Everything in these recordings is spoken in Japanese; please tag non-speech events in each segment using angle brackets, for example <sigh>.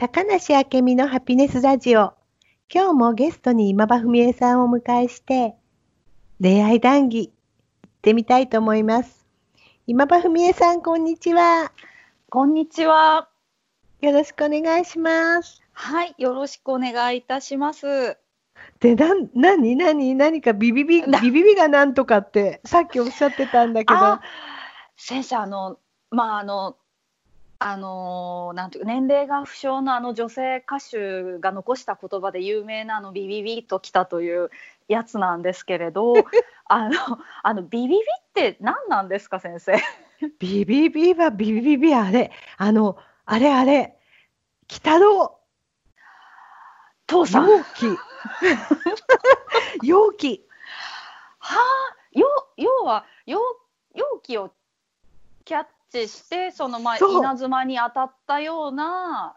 高梨明美のハピネスラジオ。今日もゲストに今場文江さんをお迎えして、恋愛談義、行ってみたいと思います。今場文江さん、こんにちは。こんにちは。よろしくお願いします。はい、よろしくお願いいたします。で、なん、なになに何かビビビ、なビビビがなんとかって、さっきおっしゃってたんだけどあ、先生、あの、まあ、あの。あのなんていうか年齢が不詳のあの女性歌手が残した言葉で有名なあのビビビときたというやつなんですけれど <laughs> あのあのビビビって何なんですか先生？ビビビはビビビあれ、あの、あれあれ、北郎、父さん容器。容器。<laughs> はあよ要は容容器をキャッチしてそのまあ稲妻に当たったような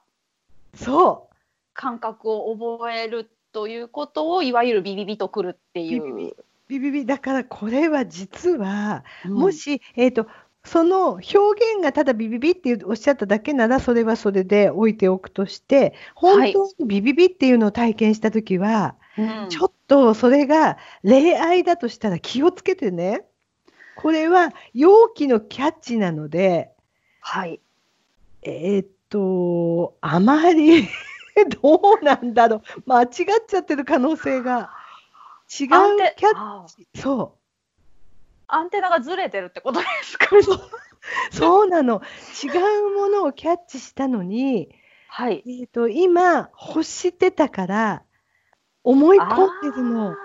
そう。感覚を覚えるということをいわゆるビビビとくるっていう。ビビビ。ビビビ。だからこれは実は、うん。もし、えー、とその表現がただビビビっておっしゃっただけならそれはそれで置いておくとして本当にビビビっていうのを体験した時は、うん。ちょっとそれが恋愛だとしたら気をつけてねこれは容器のキャッチなのではい。えっ、とあまり <laughs> どうなんだろう間違っちゃってる可能性が違うキャッあチそうアンテナがずれてるってことですか？<laughs> そうなの。違うものをキャッチしたのに、はい。えー、と今欲してたから思い込んでるの。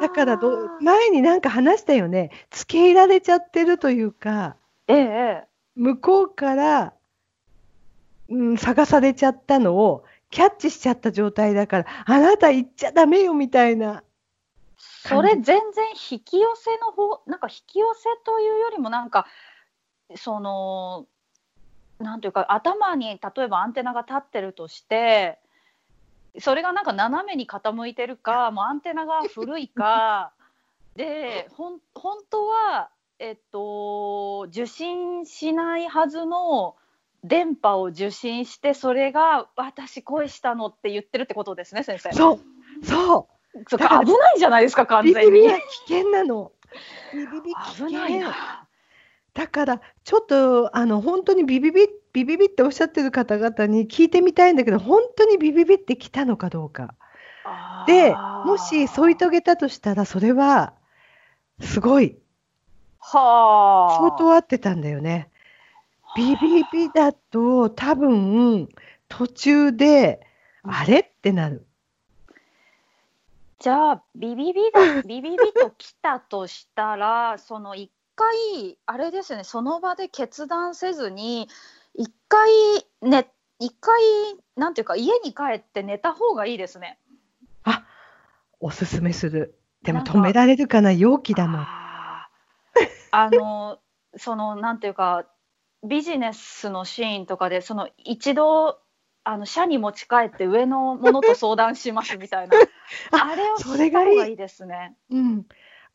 だからど前になんか話したよね。付け入られちゃってるというか、ええええ。向こうから、うん、探されちゃったのをキャッチしちゃった状態だから、あなた行っちゃダメよみたいな。それ全然引き寄せの方なんか引き寄せというよりもなんかそのなんていうか頭に例えばアンテナが立ってるとしてそれがなんか斜めに傾いてるか <laughs> もうアンテナが古いかでほん本当はえっと受信しないはずの電波を受信してそれが私恋したのって言ってるってことですね先生。そう、そう。そう危ないじゃないですか完ビ全に。ビビは危険なの。ビ危ないな。だからちょっとあの本当にビビビビビビっておっしゃってる方々に聞いてみたいんだけど本当にビビビってきたのかどうか。でもし添い遂げたとしたらそれはすごいはあ、相当合ってたんだよね。ビビビだと多分途中であれってなる。じゃあビビビだビビビと来たとしたらその一回あれですねその場で決断せずに一回ね一回なんていうか家に帰って寝た方がいいですね。あおすすめする。でも止められるかな容器だもん。あーあのそのなんていうかビジネスのシーンとかでその一度あの社に持ち帰って上のものと相談しますみたいなあ <laughs> あれをそれがいいですね。うん、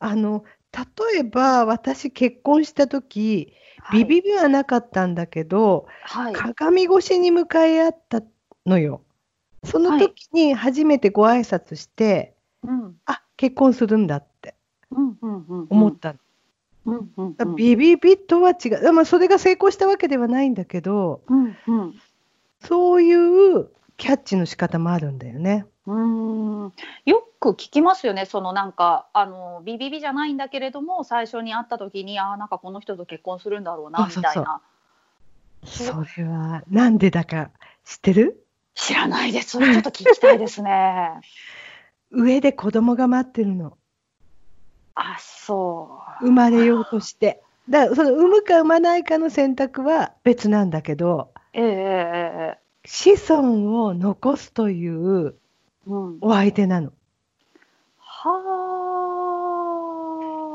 あの例えば私結婚した時ビビビはなかったんだけど、はい、鏡越しに向かい合ったのよ。その時に初めてご挨拶して、うん。あ結婚するんだって思ったの。うんうんビビビとは違う、まあ、それが成功したわけではないんだけどうんうん。そういうキャッチの仕方もあるんだよね。うーん。よく聞きますよね、そのなんかあのビビビじゃないんだけれども最初に会った時にあーなんかこの人と結婚するんだろうなみたいな。それはなんでだか知ってる？知らないです。それちょっと聞きたいですね。<laughs> 上で子供が待ってるの。あそう。生まれようとして。だからその産むか産まないかの選択は別なんだけどええええええ。子孫を残すといううんお相手なの。は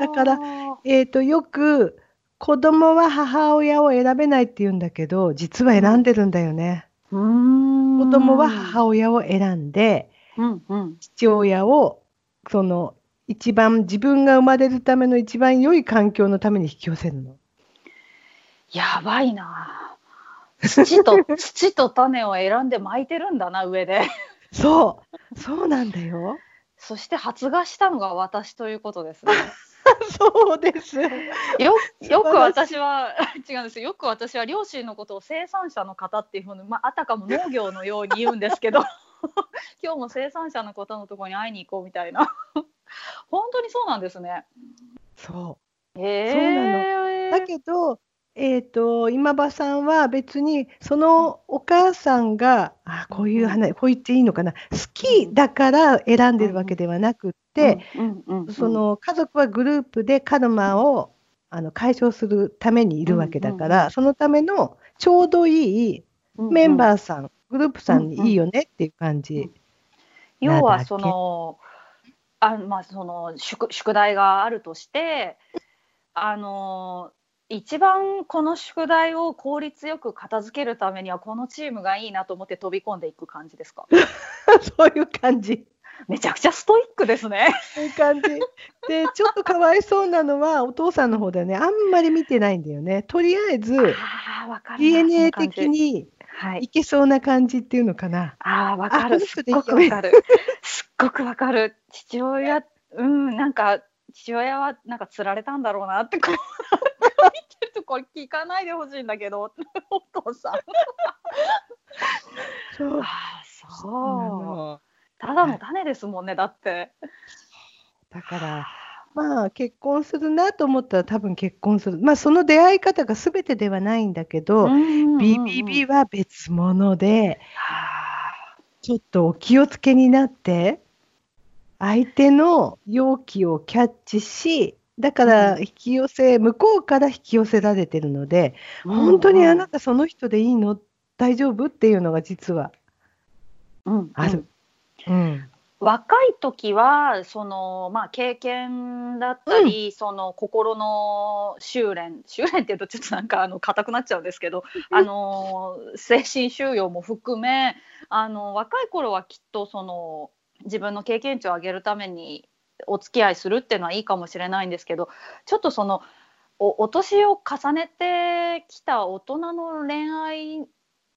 あだからえー、とよく子供は母親を選べないって言うんだけど実は選んでるんだよね。うーん子供は母親を選んでうんうん父親をその一番自分が生まれるための一番良い環境のために引き寄せるの。やばいな土と <laughs> 土と種を選んで巻いてるんだな上で。そうそうなんだよ。そして発芽したのが私ということですね。<laughs> そうです。よよく私は <laughs> 違うんですよよく私は両親のことを生産者の方っていうふうに、まあ、あたかも農業のように言うんですけど <laughs> 今日も生産者の方のところに会いに行こうみたいな本当にそうなんですね。そう。へそうなえだけど、えっ、と、今場さんは別に、そのお母さんが、あ、こういう話、こう言っていいのかな、好きだから選んでるわけではなくって、、うんうんうんその家族はグループでカルマをあの解消するためにいるわけだから、うんうんうん。そのためのちょうどいいメンバーさん、グループさんにいいよねっていう感じ。なだけ。要はそのあまあその宿宿題があるとしてあの一番この宿題を効率よく片付けるためにはこのチームがいいなと思って飛び込んでいく感じですか？<laughs> そういう感じ。めちゃくちゃストイックですね。そういう感じ。で、ちょっとかわいそうなのは、お父さんの方だよね。あんまり見てないんだよね。とりあえず、DNA 的にはいいけそうな感じっていうのかな。ああわかるすっごくわかるすっごくわかる父親うんなんか父親はなんか釣られたんだろうなってこう見てるとこれ聞かないでほしいんだけど。<laughs> お父さん。そう。ああそう。ただの種ですもんねだって。だから、まあ、結婚するなと思ったら多分結婚する。まあ、その出会い方が全てではないんだけど、BBB は別物で、ちょっとお気をつけになって、相手の容器をキャッチし、だから引き寄せ、向こうから引き寄せられてるので、本当にあなたその人でいいの？大丈夫？っていうのが実はうん。ある。うん。若い時はその、まあ、経験だったり、その心の修練修練っていうとちょっとなんかあの硬くなっちゃうんですけど、あの精神修養も含めあの若い頃はきっとその自分の経験値を上げるためにお付き合いするっていうのはいいかもしれないんですけどちょっとそのおお年を重ねてきた大人の恋愛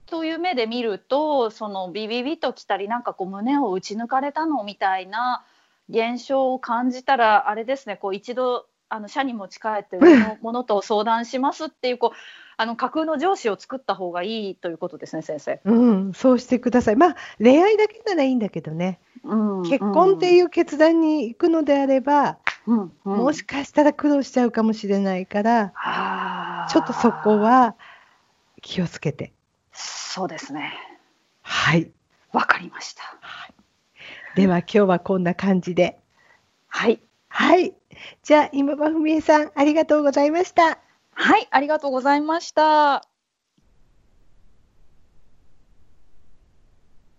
という目で見るとそのビビビときたりなんかこう胸を打ち抜かれたのみたいな現象を感じたらあれですねこう一度あの社に持ち帰って上のものと相談しますっていうこうあの架空の上司を作った方がいいということですね先生。うん、そうしてください。まあ、恋愛だけならいいんだけどね、結婚ってういう決断に行くのであれば、ん、うんうんもしかしたら苦労しちゃうかもしれないから、あーちょっとそこは気をつけて。そうですねはい。わかりました。では今日はこんな感じで。はいはい。じゃあ、今場文江さん、ありがとうございました。はいありがとうございました。